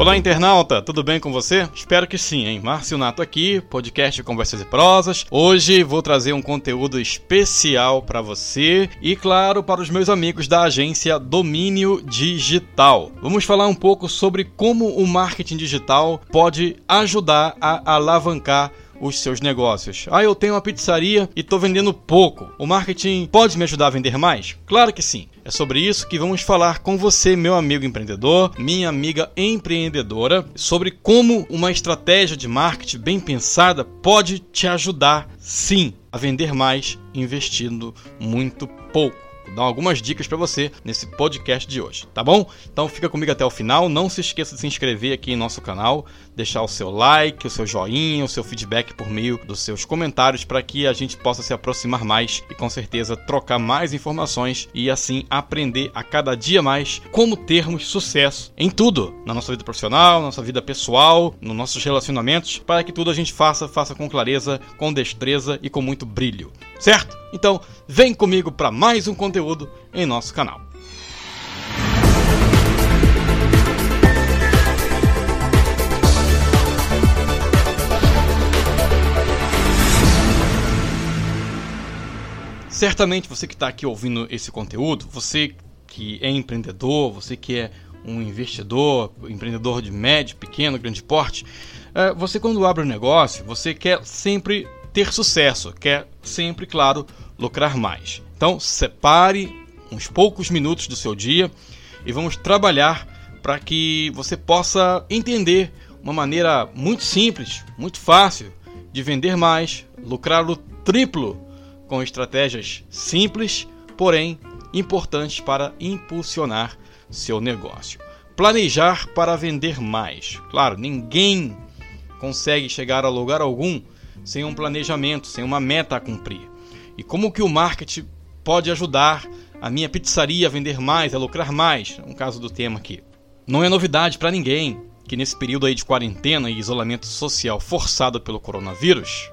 Olá, internauta, tudo bem com você? Espero que sim, hein? Márcio Nato aqui, podcast Conversas e Prosas. Hoje vou trazer um conteúdo especial para você e, claro, para os meus amigos da agência Domínio Digital. Vamos falar um pouco sobre como o marketing digital pode ajudar a alavancar os seus negócios. Ah, eu tenho uma pizzaria e estou vendendo pouco. O marketing pode me ajudar a vender mais? Claro que sim. É sobre isso que vamos falar com você, meu amigo empreendedor, minha amiga empreendedora, sobre como uma estratégia de marketing bem pensada pode te ajudar, sim, a vender mais investindo muito pouco dar algumas dicas para você nesse podcast de hoje, tá bom? Então fica comigo até o final, não se esqueça de se inscrever aqui em nosso canal, deixar o seu like, o seu joinha, o seu feedback por meio dos seus comentários para que a gente possa se aproximar mais e com certeza trocar mais informações e assim aprender a cada dia mais como termos sucesso em tudo, na nossa vida profissional, na nossa vida pessoal, nos nossos relacionamentos, para que tudo a gente faça, faça com clareza, com destreza e com muito brilho, certo? Então, vem comigo para mais um conteúdo em nosso canal. Certamente você que está aqui ouvindo esse conteúdo, você que é empreendedor, você que é um investidor, empreendedor de médio, pequeno, grande porte, é, você quando abre um negócio, você quer sempre ter sucesso, quer sempre, claro, lucrar mais. Então, separe uns poucos minutos do seu dia e vamos trabalhar para que você possa entender uma maneira muito simples, muito fácil de vender mais, lucrar o triplo com estratégias simples, porém importantes para impulsionar seu negócio. Planejar para vender mais. Claro, ninguém consegue chegar a lugar algum sem um planejamento, sem uma meta a cumprir. E como que o marketing pode ajudar a minha pizzaria a vender mais, a lucrar mais, no caso do tema aqui. Não é novidade para ninguém que nesse período aí de quarentena e isolamento social forçado pelo coronavírus,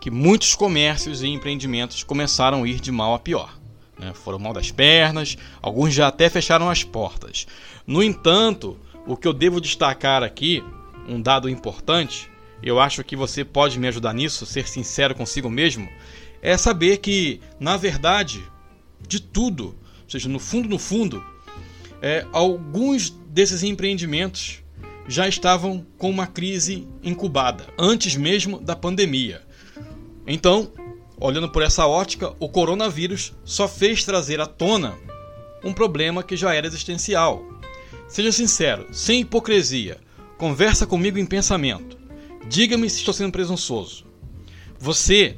que muitos comércios e empreendimentos começaram a ir de mal a pior. Né? Foram mal das pernas, alguns já até fecharam as portas. No entanto, o que eu devo destacar aqui, um dado importante, eu acho que você pode me ajudar nisso, ser sincero consigo mesmo, é saber que, na verdade, de tudo, ou seja, no fundo, no fundo, é, alguns desses empreendimentos já estavam com uma crise incubada, antes mesmo da pandemia. Então, olhando por essa ótica, o coronavírus só fez trazer à tona um problema que já era existencial. Seja sincero, sem hipocrisia, conversa comigo em pensamento. Diga-me se estou sendo presunçoso. Você,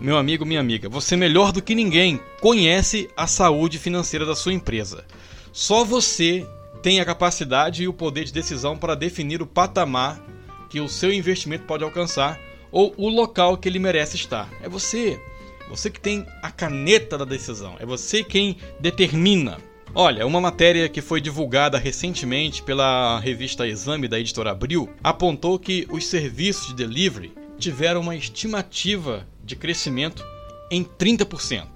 meu amigo, minha amiga, você melhor do que ninguém conhece a saúde financeira da sua empresa. Só você tem a capacidade e o poder de decisão para definir o patamar que o seu investimento pode alcançar ou o local que ele merece estar. É você. Você que tem a caneta da decisão. É você quem determina. Olha, uma matéria que foi divulgada recentemente pela revista Exame da editora Abril apontou que os serviços de delivery tiveram uma estimativa de crescimento em 30%.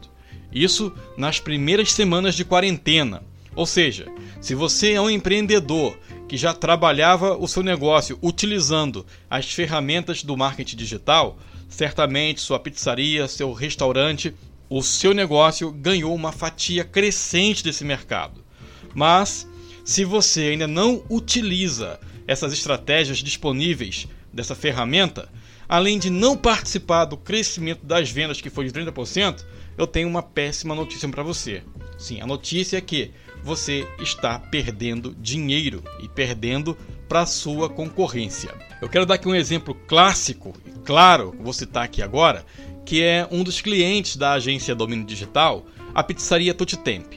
Isso nas primeiras semanas de quarentena. Ou seja, se você é um empreendedor que já trabalhava o seu negócio utilizando as ferramentas do marketing digital, certamente sua pizzaria, seu restaurante o seu negócio ganhou uma fatia crescente desse mercado. Mas, se você ainda não utiliza essas estratégias disponíveis dessa ferramenta, além de não participar do crescimento das vendas que foi de 30%, eu tenho uma péssima notícia para você. Sim, a notícia é que você está perdendo dinheiro e perdendo para a sua concorrência. Eu quero dar aqui um exemplo clássico claro, vou citar aqui agora, que é um dos clientes da agência Domínio Digital, a pizzaria Tutitemp.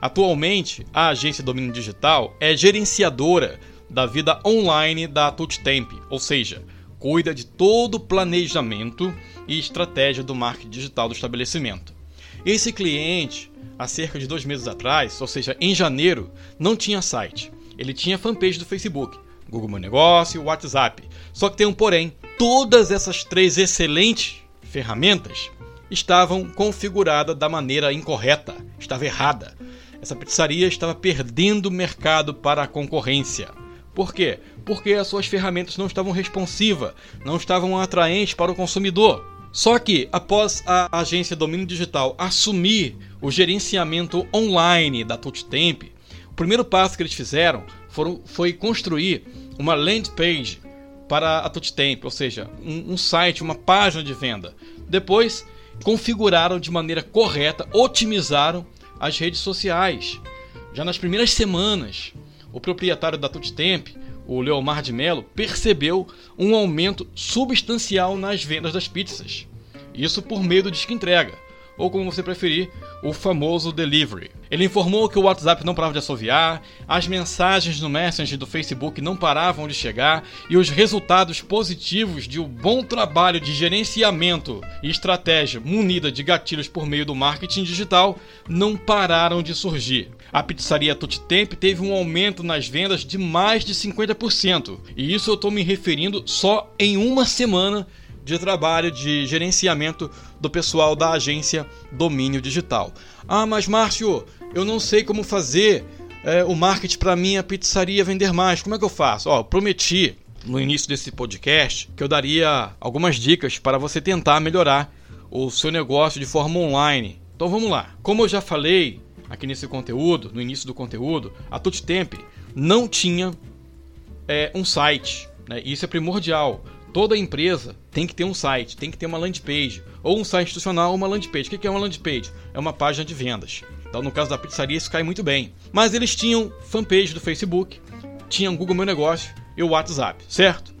Atualmente, a agência Domínio Digital é gerenciadora da vida online da Tutitemp, ou seja, cuida de todo o planejamento e estratégia do marketing digital do estabelecimento. Esse cliente, há cerca de dois meses atrás, ou seja, em janeiro, não tinha site. Ele tinha fanpage do Facebook, Google Meu Negócio, WhatsApp. Só que tem um porém. Todas essas três excelentes ferramentas estavam configuradas da maneira incorreta, estava errada. Essa pizzaria estava perdendo mercado para a concorrência. Por quê? Porque as suas ferramentas não estavam responsivas, não estavam atraentes para o consumidor. Só que, após a agência Domínio Digital assumir o gerenciamento online da TouchTemp, o primeiro passo que eles fizeram foram, foi construir uma landing page para a TouchTemp, ou seja, um, um site, uma página de venda. Depois, configuraram de maneira correta, otimizaram as redes sociais. Já nas primeiras semanas, o proprietário da TouchTemp o Leomar de Mello percebeu um aumento substancial nas vendas das pizzas. Isso por meio do disco entrega, ou como você preferir, o famoso delivery. Ele informou que o WhatsApp não parava de assoviar, as mensagens no Messenger do Facebook não paravam de chegar e os resultados positivos de um bom trabalho de gerenciamento e estratégia munida de gatilhos por meio do marketing digital não pararam de surgir. A pizzaria Temp teve um aumento nas vendas de mais de 50%, e isso eu estou me referindo só em uma semana de trabalho de gerenciamento do pessoal da agência Domínio Digital. Ah, mas Márcio, eu não sei como fazer é, o marketing para minha pizzaria vender mais. Como é que eu faço? Ó, prometi no início desse podcast que eu daria algumas dicas para você tentar melhorar o seu negócio de forma online. Então vamos lá. Como eu já falei aqui nesse conteúdo, no início do conteúdo, a TutTemp não tinha é, um site. Né? Isso é primordial toda empresa tem que ter um site, tem que ter uma landing page, ou um site institucional ou uma landing page. O que é uma landing page? É uma página de vendas. Então, no caso da pizzaria, isso cai muito bem. Mas eles tinham fanpage do Facebook, tinham Google Meu Negócio e o WhatsApp, certo?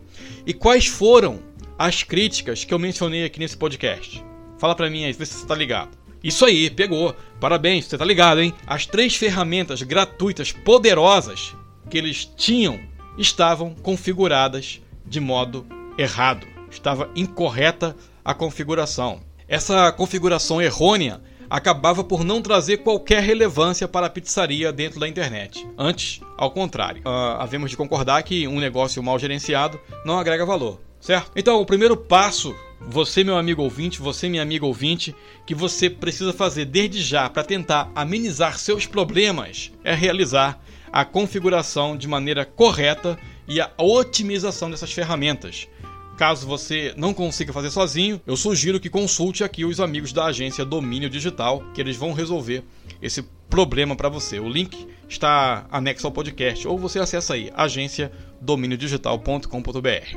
E quais foram as críticas que eu mencionei aqui nesse podcast? Fala pra mim aí, vê se você tá ligado. Isso aí, pegou. Parabéns, você tá ligado, hein? As três ferramentas gratuitas poderosas que eles tinham estavam configuradas de modo errado, estava incorreta a configuração. Essa configuração errônea acabava por não trazer qualquer relevância para a pizzaria dentro da internet. Antes, ao contrário, uh, havemos de concordar que um negócio mal gerenciado não agrega valor, certo? Então, o primeiro passo, você, meu amigo ouvinte, você, minha amiga ouvinte, que você precisa fazer desde já para tentar amenizar seus problemas é realizar a configuração de maneira correta e a otimização dessas ferramentas. Caso você não consiga fazer sozinho, eu sugiro que consulte aqui os amigos da agência Domínio Digital, que eles vão resolver esse problema para você. O link está anexo ao podcast ou você acessa aí agenciadominiodigital.com.br.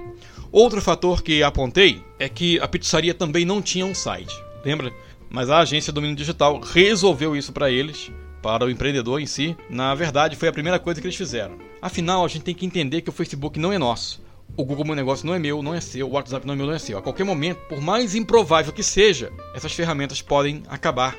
Outro fator que apontei é que a pizzaria também não tinha um site. Lembra? Mas a agência Domínio Digital resolveu isso para eles para o empreendedor em si, na verdade foi a primeira coisa que eles fizeram. Afinal, a gente tem que entender que o Facebook não é nosso o Google Meu Negócio não é meu, não é seu, o WhatsApp não é meu, não é seu. A qualquer momento, por mais improvável que seja, essas ferramentas podem acabar.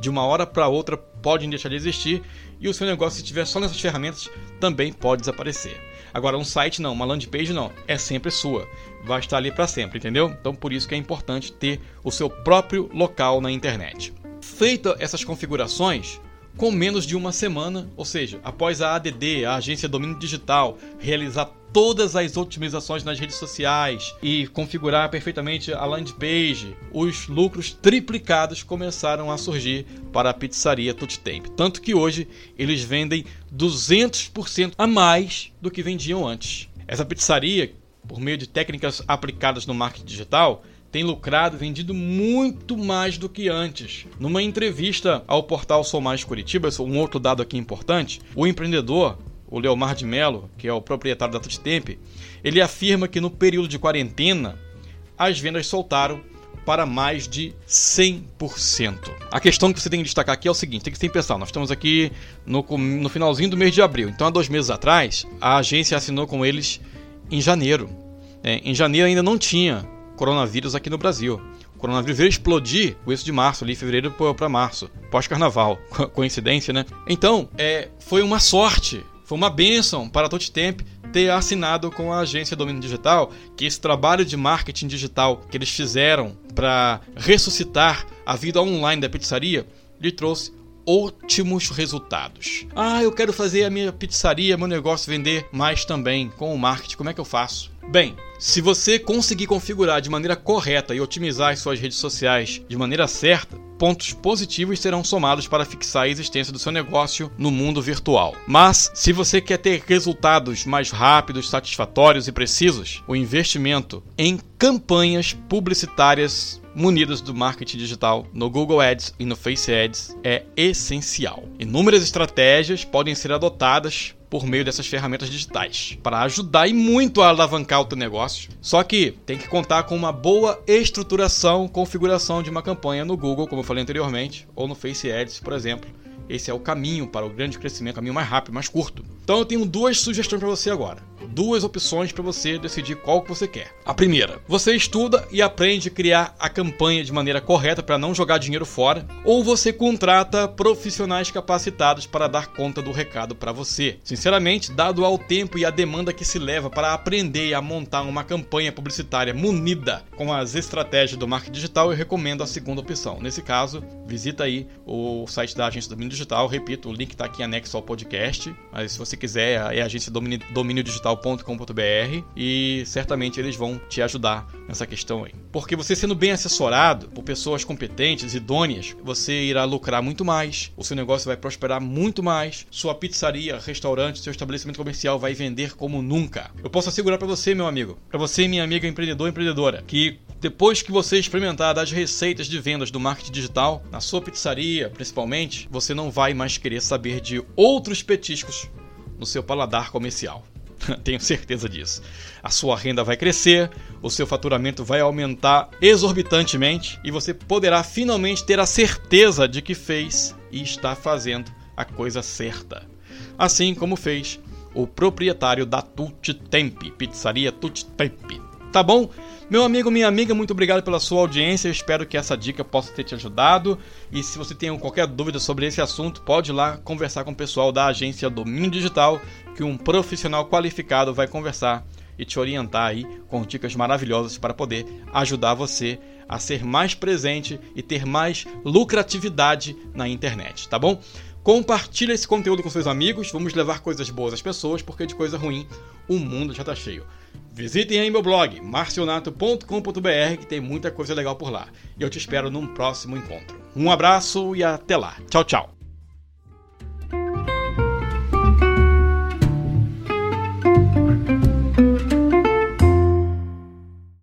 De uma hora para outra podem deixar de existir e o seu negócio, se estiver só nessas ferramentas, também pode desaparecer. Agora, um site não, uma landing page não, é sempre sua. Vai estar ali para sempre, entendeu? Então, por isso que é importante ter o seu próprio local na internet. Feita essas configurações, com menos de uma semana, ou seja, após a ADD, a Agência Domínio Digital, realizar todas as otimizações nas redes sociais e configurar perfeitamente a landing page, os lucros triplicados começaram a surgir para a pizzaria Tuttemp. Tanto que hoje eles vendem 200% a mais do que vendiam antes. Essa pizzaria, por meio de técnicas aplicadas no marketing digital, tem lucrado vendido muito mais do que antes. Numa entrevista ao portal Sou Mais Curitiba, um outro dado aqui importante, o empreendedor o Leomar de Mello, que é o proprietário da Tuttemp, ele afirma que no período de quarentena as vendas soltaram para mais de 100%. A questão que você tem que destacar aqui é o seguinte: tem que pensar, nós estamos aqui no, no finalzinho do mês de abril, então há dois meses atrás a agência assinou com eles em janeiro. É, em janeiro ainda não tinha coronavírus aqui no Brasil. O coronavírus veio explodir o isso de março, ali, fevereiro para março, pós-carnaval. Coincidência, né? Então, é, foi uma sorte foi uma benção para a Totemp ter assinado com a agência Domínio Digital, que esse trabalho de marketing digital que eles fizeram para ressuscitar a vida online da pizzaria lhe trouxe ótimos resultados. Ah, eu quero fazer a minha pizzaria, meu negócio vender mais também com o marketing. Como é que eu faço? Bem, se você conseguir configurar de maneira correta e otimizar as suas redes sociais de maneira certa, pontos positivos serão somados para fixar a existência do seu negócio no mundo virtual. Mas, se você quer ter resultados mais rápidos, satisfatórios e precisos, o investimento em campanhas publicitárias munidas do marketing digital no Google Ads e no Face Ads é essencial. Inúmeras estratégias podem ser adotadas por meio dessas ferramentas digitais para ajudar e muito a alavancar o teu negócio. Só que tem que contar com uma boa estruturação, configuração de uma campanha no Google, como eu falei anteriormente, ou no Face Ads, por exemplo. Esse é o caminho para o grande crescimento, caminho mais rápido, mais curto. Então eu tenho duas sugestões para você agora duas opções para você decidir qual que você quer. A primeira, você estuda e aprende a criar a campanha de maneira correta para não jogar dinheiro fora, ou você contrata profissionais capacitados para dar conta do recado para você. Sinceramente, dado ao tempo e a demanda que se leva para aprender a montar uma campanha publicitária munida com as estratégias do marketing digital, eu recomendo a segunda opção. Nesse caso, visita aí o site da Agência Domínio Digital, repito, o link está aqui anexo ao podcast, mas se você quiser, é a agência Domínio, Domínio Digital digital.com.br e certamente eles vão te ajudar nessa questão aí. Porque você sendo bem assessorado por pessoas competentes, idôneas, você irá lucrar muito mais, o seu negócio vai prosperar muito mais, sua pizzaria, restaurante, seu estabelecimento comercial vai vender como nunca. Eu posso assegurar para você, meu amigo, para você, minha amiga empreendedor empreendedora, que depois que você experimentar as receitas de vendas do marketing digital, na sua pizzaria principalmente, você não vai mais querer saber de outros petiscos no seu paladar comercial. Tenho certeza disso. A sua renda vai crescer, o seu faturamento vai aumentar exorbitantemente e você poderá finalmente ter a certeza de que fez e está fazendo a coisa certa. Assim como fez o proprietário da Tutti Tempi, Pizzaria Tutti Tempi. Tá bom? Meu amigo, minha amiga, muito obrigado pela sua audiência. Eu espero que essa dica possa ter te ajudado. E se você tem qualquer dúvida sobre esse assunto, pode ir lá conversar com o pessoal da agência Domínio Digital, que um profissional qualificado vai conversar e te orientar aí com dicas maravilhosas para poder ajudar você a ser mais presente e ter mais lucratividade na internet, tá bom? Compartilhe esse conteúdo com seus amigos, vamos levar coisas boas às pessoas, porque de coisa ruim o mundo já está cheio. Visitem aí meu blog, marcionato.com.br, que tem muita coisa legal por lá. E eu te espero num próximo encontro. Um abraço e até lá. Tchau, tchau.